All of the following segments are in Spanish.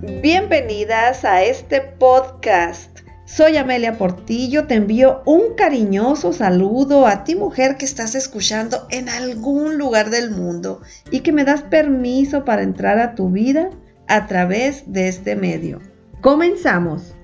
Bienvenidas a este podcast. Soy Amelia Portillo, te envío un cariñoso saludo a ti mujer que estás escuchando en algún lugar del mundo y que me das permiso para entrar a tu vida a través de este medio. Comenzamos.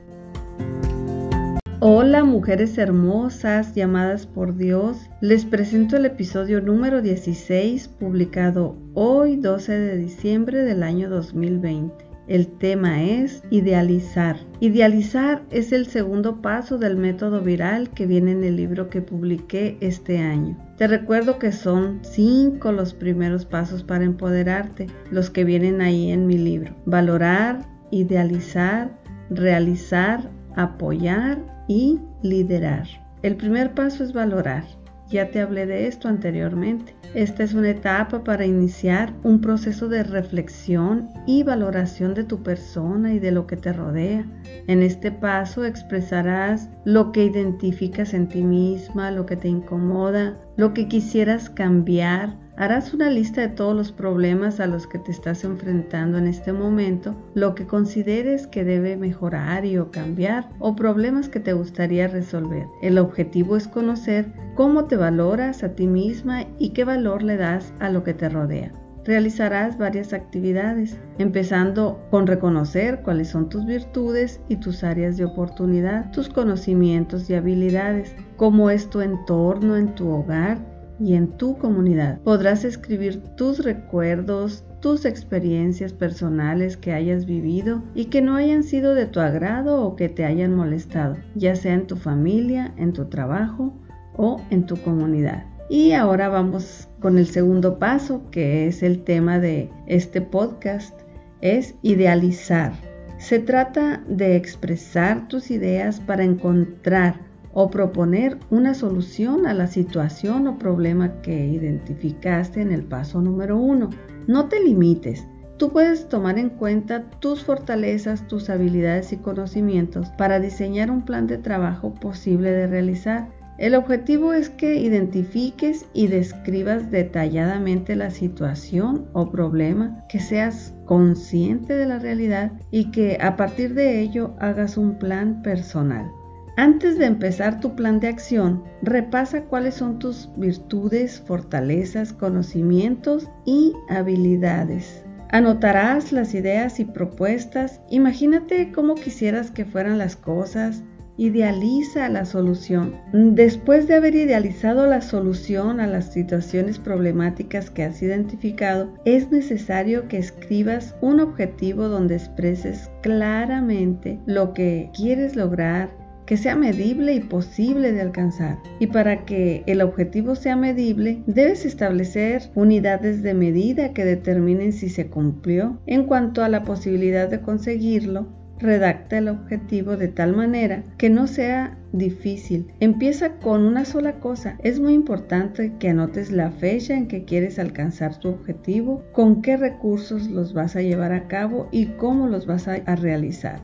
Hola mujeres hermosas llamadas por Dios, les presento el episodio número 16 publicado hoy 12 de diciembre del año 2020. El tema es idealizar. Idealizar es el segundo paso del método viral que viene en el libro que publiqué este año. Te recuerdo que son cinco los primeros pasos para empoderarte, los que vienen ahí en mi libro. Valorar, idealizar, realizar, apoyar y liderar. El primer paso es valorar. Ya te hablé de esto anteriormente. Esta es una etapa para iniciar un proceso de reflexión y valoración de tu persona y de lo que te rodea. En este paso expresarás lo que identificas en ti misma, lo que te incomoda, lo que quisieras cambiar, Harás una lista de todos los problemas a los que te estás enfrentando en este momento, lo que consideres que debe mejorar y o cambiar o problemas que te gustaría resolver. El objetivo es conocer cómo te valoras a ti misma y qué le das a lo que te rodea. Realizarás varias actividades, empezando con reconocer cuáles son tus virtudes y tus áreas de oportunidad, tus conocimientos y habilidades, cómo es tu entorno en tu hogar y en tu comunidad. Podrás escribir tus recuerdos, tus experiencias personales que hayas vivido y que no hayan sido de tu agrado o que te hayan molestado, ya sea en tu familia, en tu trabajo o en tu comunidad. Y ahora vamos con el segundo paso, que es el tema de este podcast, es idealizar. Se trata de expresar tus ideas para encontrar o proponer una solución a la situación o problema que identificaste en el paso número uno. No te limites. Tú puedes tomar en cuenta tus fortalezas, tus habilidades y conocimientos para diseñar un plan de trabajo posible de realizar. El objetivo es que identifiques y describas detalladamente la situación o problema, que seas consciente de la realidad y que a partir de ello hagas un plan personal. Antes de empezar tu plan de acción, repasa cuáles son tus virtudes, fortalezas, conocimientos y habilidades. Anotarás las ideas y propuestas. Imagínate cómo quisieras que fueran las cosas. Idealiza la solución. Después de haber idealizado la solución a las situaciones problemáticas que has identificado, es necesario que escribas un objetivo donde expreses claramente lo que quieres lograr que sea medible y posible de alcanzar. Y para que el objetivo sea medible, debes establecer unidades de medida que determinen si se cumplió. En cuanto a la posibilidad de conseguirlo, redacta el objetivo de tal manera que no sea difícil. Empieza con una sola cosa. Es muy importante que anotes la fecha en que quieres alcanzar tu objetivo, con qué recursos los vas a llevar a cabo y cómo los vas a, realizar.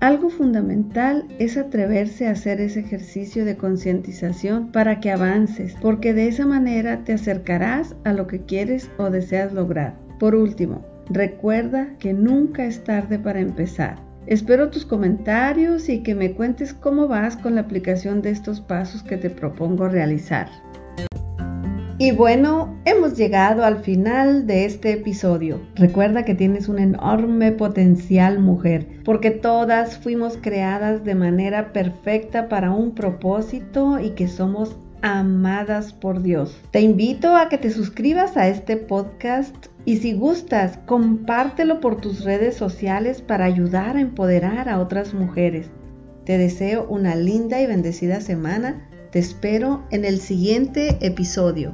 Algo fundamental es atreverse a hacer ese ejercicio de concientización para que avances, porque de esa manera te acercarás a lo que quieres o deseas lograr. Por último, recuerda que nunca es tarde para empezar. Espero tus comentarios y que me cuentes cómo vas con la aplicación de estos pasos que te propongo realizar. Y bueno, hemos llegado al final de este episodio. Recuerda que tienes un enorme potencial mujer, porque todas fuimos creadas de manera perfecta para un propósito y que somos amadas por Dios. Te invito a que te suscribas a este podcast y si gustas, compártelo por tus redes sociales para ayudar a empoderar a otras mujeres. Te deseo una linda y bendecida semana. Te espero en el siguiente episodio.